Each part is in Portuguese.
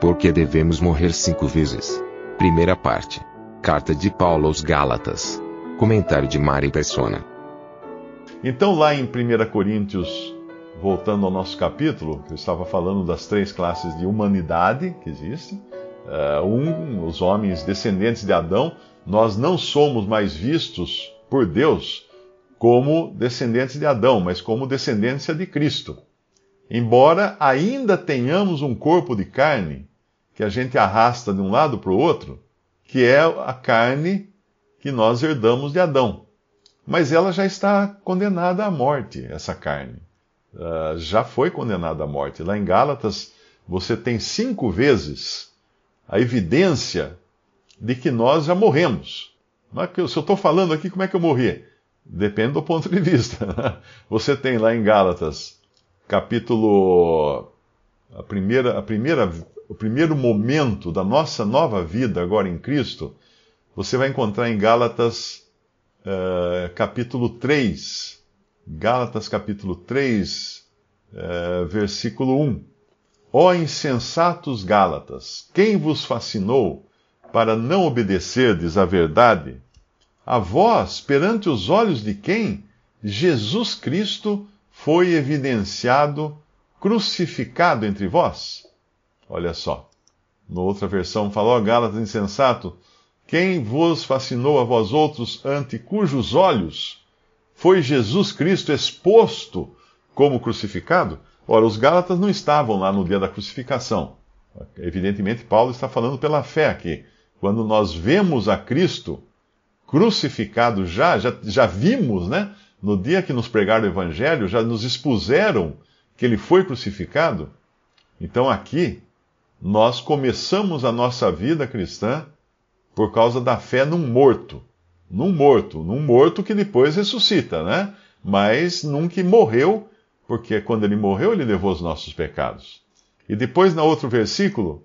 Por que devemos morrer cinco vezes? Primeira parte. Carta de Paulo aos Gálatas. Comentário de Mari Persona. Então, lá em 1 Coríntios, voltando ao nosso capítulo, eu estava falando das três classes de humanidade que existem. Uh, um, os homens descendentes de Adão, nós não somos mais vistos por Deus como descendentes de Adão, mas como descendência de Cristo. Embora ainda tenhamos um corpo de carne que a gente arrasta de um lado para o outro, que é a carne que nós herdamos de Adão. Mas ela já está condenada à morte, essa carne. Uh, já foi condenada à morte. Lá em Gálatas, você tem cinco vezes a evidência de que nós já morremos. É se eu estou falando aqui, como é que eu morri? Depende do ponto de vista. Você tem lá em Gálatas, capítulo. A primeira, a primeira, o primeiro momento da nossa nova vida agora em Cristo, você vai encontrar em Gálatas, uh, capítulo 3. Gálatas, capítulo 3, uh, eh, versículo 1. Ó insensatos Gálatas, quem vos fascinou para não obedecerdes à verdade? A vós, perante os olhos de quem Jesus Cristo foi evidenciado, crucificado entre vós? Olha só. Na outra versão falou, Gálatas insensato, quem vos fascinou a vós outros, ante cujos olhos foi Jesus Cristo exposto como crucificado? Ora, os Gálatas não estavam lá no dia da crucificação. Evidentemente, Paulo está falando pela fé aqui. Quando nós vemos a Cristo crucificado já, já, já vimos, né? No dia que nos pregaram o Evangelho, já nos expuseram que ele foi crucificado. Então aqui, nós começamos a nossa vida cristã por causa da fé num morto. Num morto, num morto que depois ressuscita, né? Mas num que morreu porque quando ele morreu, ele levou os nossos pecados. E depois, no outro versículo,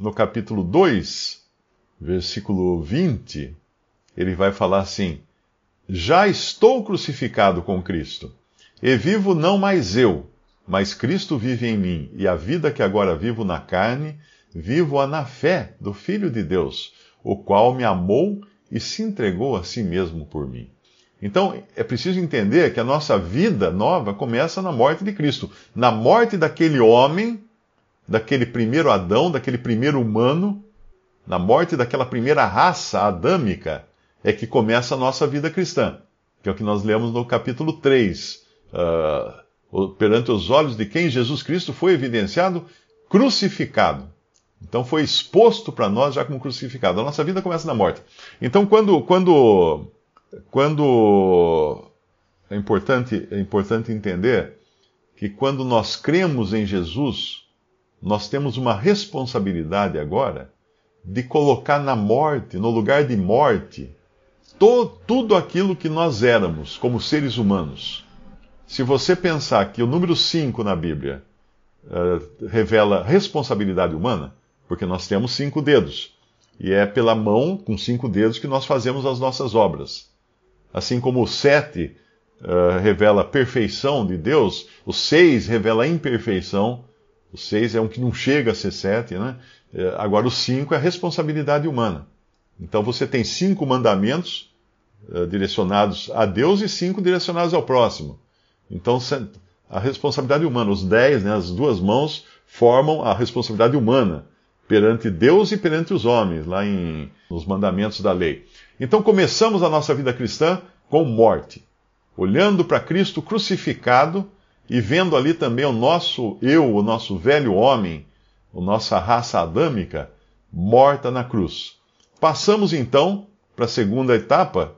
no capítulo 2, versículo 20, ele vai falar assim: Já estou crucificado com Cristo, e vivo não mais eu, mas Cristo vive em mim, e a vida que agora vivo na carne, vivo-a na fé do Filho de Deus, o qual me amou e se entregou a si mesmo por mim. Então, é preciso entender que a nossa vida nova começa na morte de Cristo. Na morte daquele homem, daquele primeiro Adão, daquele primeiro humano, na morte daquela primeira raça adâmica, é que começa a nossa vida cristã. Que é o que nós lemos no capítulo 3. Uh, perante os olhos de quem Jesus Cristo foi evidenciado crucificado. Então foi exposto para nós já como crucificado. A nossa vida começa na morte. Então, quando, quando quando é importante, é importante entender que quando nós cremos em Jesus, nós temos uma responsabilidade agora de colocar na morte, no lugar de morte, to, tudo aquilo que nós éramos como seres humanos. Se você pensar que o número 5 na Bíblia uh, revela responsabilidade humana, porque nós temos cinco dedos, e é pela mão, com cinco dedos, que nós fazemos as nossas obras. Assim como o sete uh, revela a perfeição de Deus, o seis revela a imperfeição. O seis é um que não chega a ser sete, né? Uh, agora o cinco é a responsabilidade humana. Então você tem cinco mandamentos direcionados a Deus e cinco direcionados ao próximo. Então a responsabilidade humana, os dez, né, as duas mãos formam a responsabilidade humana perante Deus e perante os homens, lá em, nos mandamentos da lei. Então começamos a nossa vida cristã com morte, olhando para Cristo crucificado e vendo ali também o nosso eu, o nosso velho homem, a nossa raça adâmica, morta na cruz. Passamos então para a segunda etapa,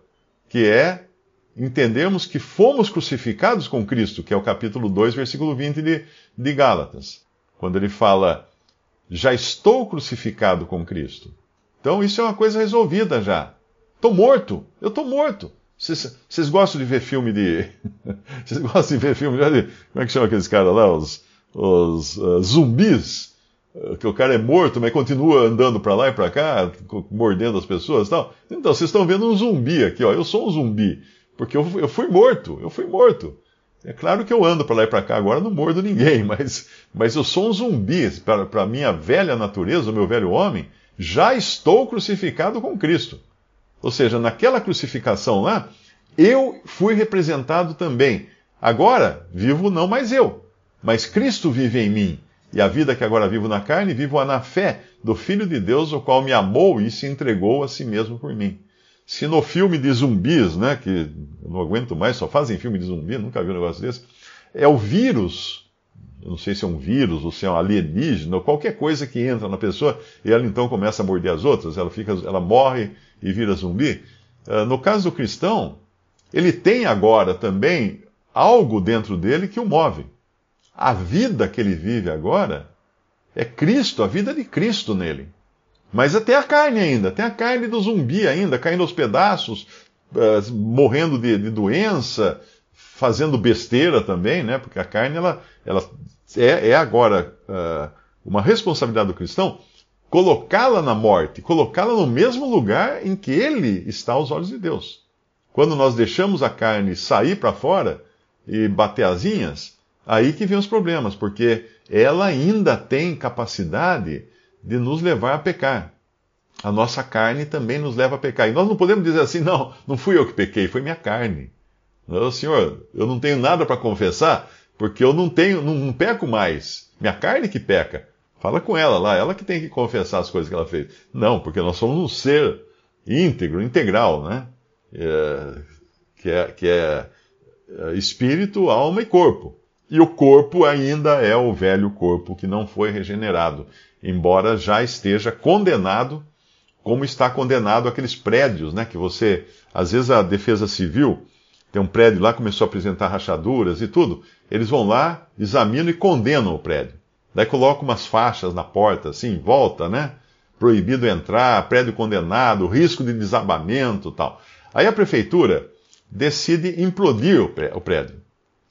que é entendermos que fomos crucificados com Cristo, que é o capítulo 2, versículo 20 de, de Gálatas, quando ele fala: Já estou crucificado com Cristo. Então isso é uma coisa resolvida já. Estou morto, eu estou morto. Vocês gostam de ver filme de. Vocês gostam de ver filme de. Como é que chama aqueles caras lá? Os, os uh, zumbis. Uh, que o cara é morto, mas continua andando para lá e para cá, mordendo as pessoas e tal. Então, vocês estão vendo um zumbi aqui, ó. Eu sou um zumbi. Porque eu, eu fui morto, eu fui morto. É claro que eu ando para lá e para cá agora, não mordo ninguém, mas, mas eu sou um zumbi. Para a minha velha natureza, o meu velho homem, já estou crucificado com Cristo. Ou seja, naquela crucificação lá, eu fui representado também. Agora, vivo não mais eu, mas Cristo vive em mim. E a vida que agora vivo na carne, vivo na fé do Filho de Deus, o qual me amou e se entregou a si mesmo por mim. Se no filme de zumbis, né, que não aguento mais, só fazem filme de zumbi, nunca vi um negócio desse, é o vírus, não sei se é um vírus ou se é um alienígena, ou qualquer coisa que entra na pessoa, e ela então começa a morder as outras, ela, fica, ela morre e vira zumbi. Uh, no caso do cristão, ele tem agora também algo dentro dele que o move. A vida que ele vive agora é Cristo, a vida de Cristo nele. Mas até a carne ainda, tem a carne do zumbi ainda, caindo aos pedaços, uh, morrendo de, de, doença, fazendo besteira também, né? Porque a carne, ela, ela é, é agora uh, uma responsabilidade do cristão colocá-la na morte, colocá-la no mesmo lugar em que ele está aos olhos de Deus. Quando nós deixamos a carne sair para fora e bater asinhas, aí que vem os problemas, porque ela ainda tem capacidade de nos levar a pecar. A nossa carne também nos leva a pecar. E nós não podemos dizer assim, não, não fui eu que pequei, foi minha carne. Não, senhor, eu não tenho nada para confessar, porque eu não tenho, não, não peco mais. Minha carne que peca. Fala com ela lá, ela que tem que confessar as coisas que ela fez. Não, porque nós somos um ser íntegro, integral, né? É, que é, que é, é espírito, alma e corpo. E o corpo ainda é o velho corpo que não foi regenerado, embora já esteja condenado, como está condenado aqueles prédios, né? Que você, às vezes a defesa civil tem um prédio lá começou a apresentar rachaduras e tudo, eles vão lá, examinam e condenam o prédio. Daí coloca umas faixas na porta, assim, em volta, né? Proibido entrar, prédio condenado, risco de desabamento tal. Aí a prefeitura decide implodir o prédio.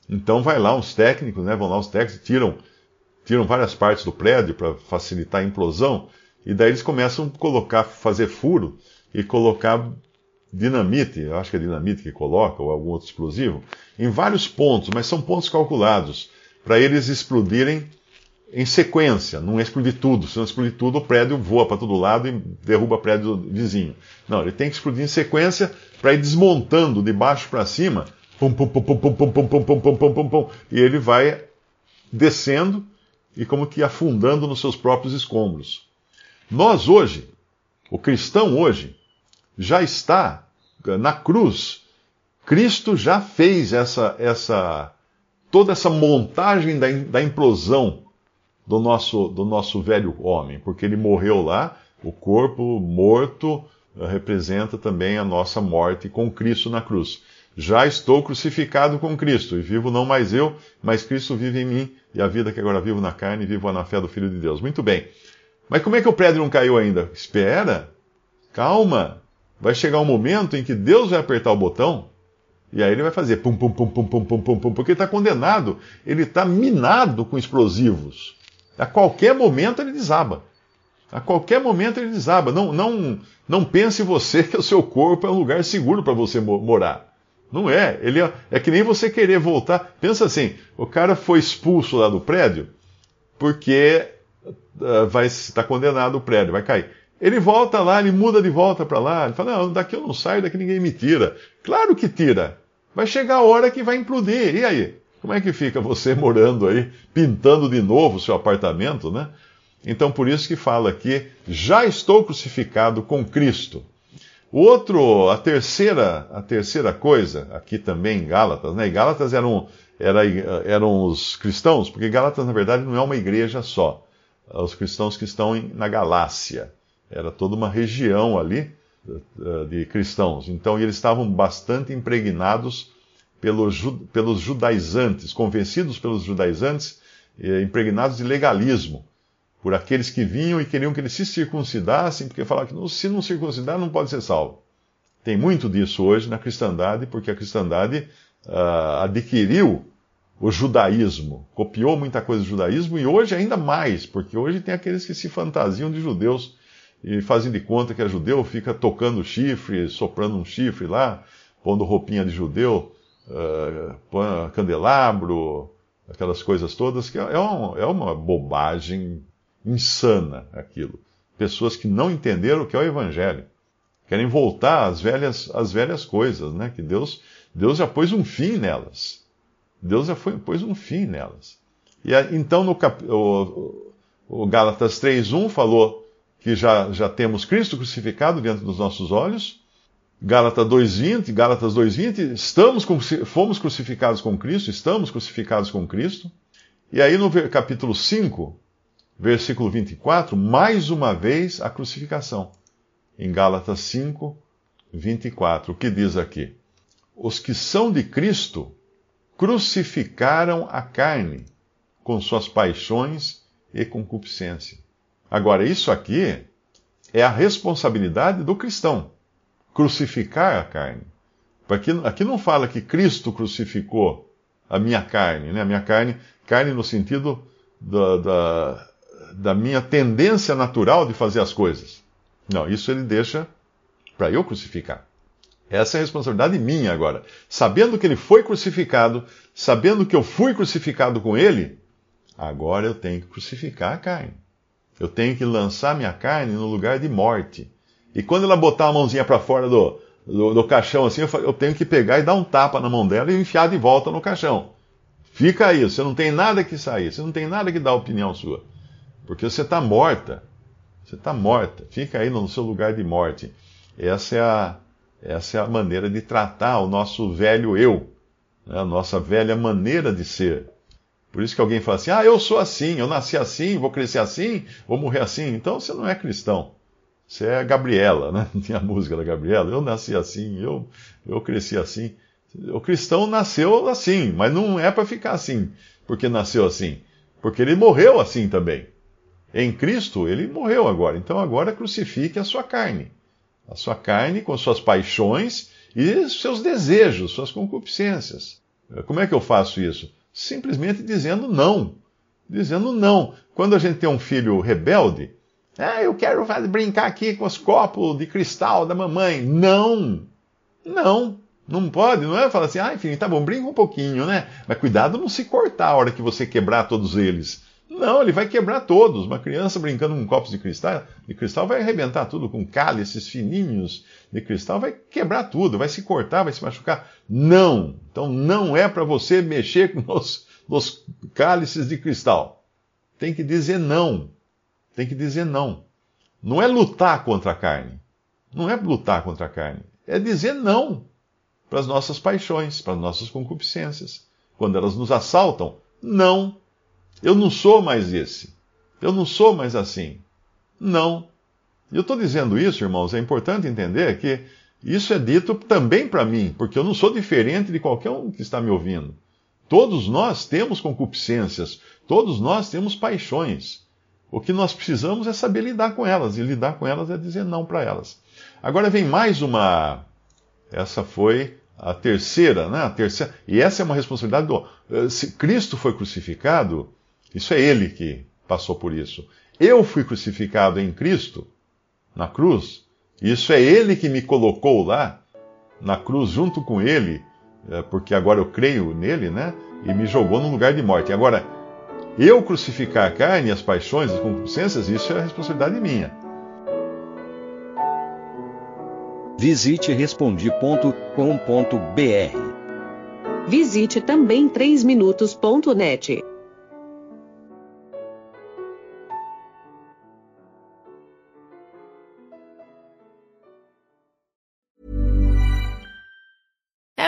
Então vai lá uns técnicos, né? Vão lá os técnicos, tiram, tiram várias partes do prédio para facilitar a implosão, e daí eles começam a colocar, fazer furo e colocar dinamite, eu acho que é dinamite que coloca, ou algum outro explosivo, em vários pontos, mas são pontos calculados, para eles explodirem em sequência, não explodir tudo. Se não explodir tudo, o prédio voa para todo lado e derruba o prédio vizinho. Não, ele tem que explodir em sequência para ir desmontando de baixo para cima, pum, pum, pum, pum, pum, pum, pum, pum, pum, pum, pum, pum, pum, e ele vai descendo e como que afundando nos seus próprios escombros. Nós hoje, o cristão hoje, já está na cruz. Cristo já fez essa, essa toda essa montagem da, da implosão do nosso, do nosso velho homem, porque ele morreu lá, o corpo morto representa também a nossa morte com Cristo na cruz. Já estou crucificado com Cristo, e vivo não mais eu, mas Cristo vive em mim, e a vida que agora vivo na carne, vivo na fé do Filho de Deus. Muito bem. Mas como é que o prédio não caiu ainda? Espera, calma. Vai chegar um momento em que Deus vai apertar o botão, e aí ele vai fazer pum, pum, pum, pum, pum, pum, pum, pum, porque ele está condenado, ele está minado com explosivos. A qualquer momento ele desaba. A qualquer momento ele desaba. Não, não, não pense você que o seu corpo é um lugar seguro para você morar. Não é. Ele é, é que nem você querer voltar. Pensa assim: o cara foi expulso lá do prédio porque uh, vai estar tá condenado o prédio, vai cair. Ele volta lá, ele muda de volta para lá. Ele fala: Não, daqui eu não saio, daqui ninguém me tira. Claro que tira. Vai chegar a hora que vai implodir. E aí? Como é que fica você morando aí, pintando de novo o seu apartamento, né? Então, por isso que fala aqui, já estou crucificado com Cristo. Outro, a terceira, a terceira coisa, aqui também em Gálatas, né? E Gálatas eram, era, eram os cristãos, porque Gálatas, na verdade, não é uma igreja só. Os cristãos que estão na Galácia. Era toda uma região ali, de cristãos. Então eles estavam bastante impregnados pelos, pelos judaizantes, convencidos pelos judaizantes, eh, impregnados de legalismo, por aqueles que vinham e queriam que eles se circuncidassem, porque falavam que se não circuncidar não pode ser salvo. Tem muito disso hoje na cristandade, porque a cristandade uh, adquiriu o judaísmo, copiou muita coisa do judaísmo e hoje ainda mais, porque hoje tem aqueles que se fantasiam de judeus e fazem de conta que é judeu, fica tocando chifre, soprando um chifre lá, pondo roupinha de judeu, uh, candelabro, aquelas coisas todas, que é, um, é uma bobagem insana aquilo. Pessoas que não entenderam o que é o Evangelho. Querem voltar às velhas, às velhas coisas, né? Que Deus, Deus já pôs um fim nelas. Deus já foi, pôs um fim nelas. E então no cap, o, o Gálatas 3.1 falou que já, já temos Cristo crucificado diante dos nossos olhos. Gálatas 2.20, Gálatas 2.20, estamos, fomos crucificados com Cristo, estamos crucificados com Cristo. E aí no capítulo 5, versículo 24, mais uma vez a crucificação. Em Gálatas 5, 24, o que diz aqui? Os que são de Cristo crucificaram a carne com suas paixões e concupiscência. Agora, isso aqui é a responsabilidade do cristão crucificar a carne. Aqui, aqui não fala que Cristo crucificou a minha carne, né? A minha carne, carne no sentido da, da, da minha tendência natural de fazer as coisas. Não, isso ele deixa para eu crucificar. Essa é a responsabilidade minha agora. Sabendo que ele foi crucificado, sabendo que eu fui crucificado com ele, agora eu tenho que crucificar a carne. Eu tenho que lançar minha carne no lugar de morte. E quando ela botar a mãozinha para fora do, do, do, caixão assim, eu, eu tenho que pegar e dar um tapa na mão dela e enfiar de volta no caixão. Fica aí, você não tem nada que sair, você não tem nada que dar opinião sua. Porque você está morta. Você está morta. Fica aí no seu lugar de morte. Essa é a, essa é a maneira de tratar o nosso velho eu, né? a nossa velha maneira de ser. Por isso que alguém fala assim: ah, eu sou assim, eu nasci assim, vou crescer assim, vou morrer assim. Então você não é cristão. Você é a Gabriela, né? Tinha a música da Gabriela. Eu nasci assim, eu, eu cresci assim. O cristão nasceu assim, mas não é para ficar assim, porque nasceu assim. Porque ele morreu assim também. Em Cristo, ele morreu agora. Então agora crucifique a sua carne. A sua carne com suas paixões e seus desejos, suas concupiscências. Como é que eu faço isso? Simplesmente dizendo não. Dizendo não. Quando a gente tem um filho rebelde, ah, eu quero brincar aqui com os copos de cristal da mamãe. Não! Não! Não pode, não é? Fala assim, ah, enfim, tá bom, brinca um pouquinho, né? Mas cuidado não se cortar a hora que você quebrar todos eles. Não, ele vai quebrar todos. Uma criança brincando com copos de cristal, de cristal vai arrebentar tudo, com cálices fininhos de cristal, vai quebrar tudo, vai se cortar, vai se machucar. Não! Então não é para você mexer com os, os cálices de cristal. Tem que dizer não tem que dizer não. Não é lutar contra a carne. Não é lutar contra a carne. É dizer não para as nossas paixões, para as nossas concupiscências. Quando elas nos assaltam, não. Eu não sou mais esse. Eu não sou mais assim. Não. E eu estou dizendo isso, irmãos, é importante entender que isso é dito também para mim, porque eu não sou diferente de qualquer um que está me ouvindo. Todos nós temos concupiscências, todos nós temos paixões. O que nós precisamos é saber lidar com elas, e lidar com elas é dizer não para elas. Agora vem mais uma. Essa foi a terceira, né? A terceira. E essa é uma responsabilidade do. Eh, se Cristo foi crucificado, isso é Ele que passou por isso. Eu fui crucificado em Cristo, na cruz, isso é Ele que me colocou lá, na cruz, junto com Ele, eh, porque agora eu creio nele, né? E me jogou no lugar de morte. Agora, eu crucificar a carne, as paixões, as concupiscências, isso é responsabilidade minha. Visite respondi.com.br. Visite também 3minutos.net.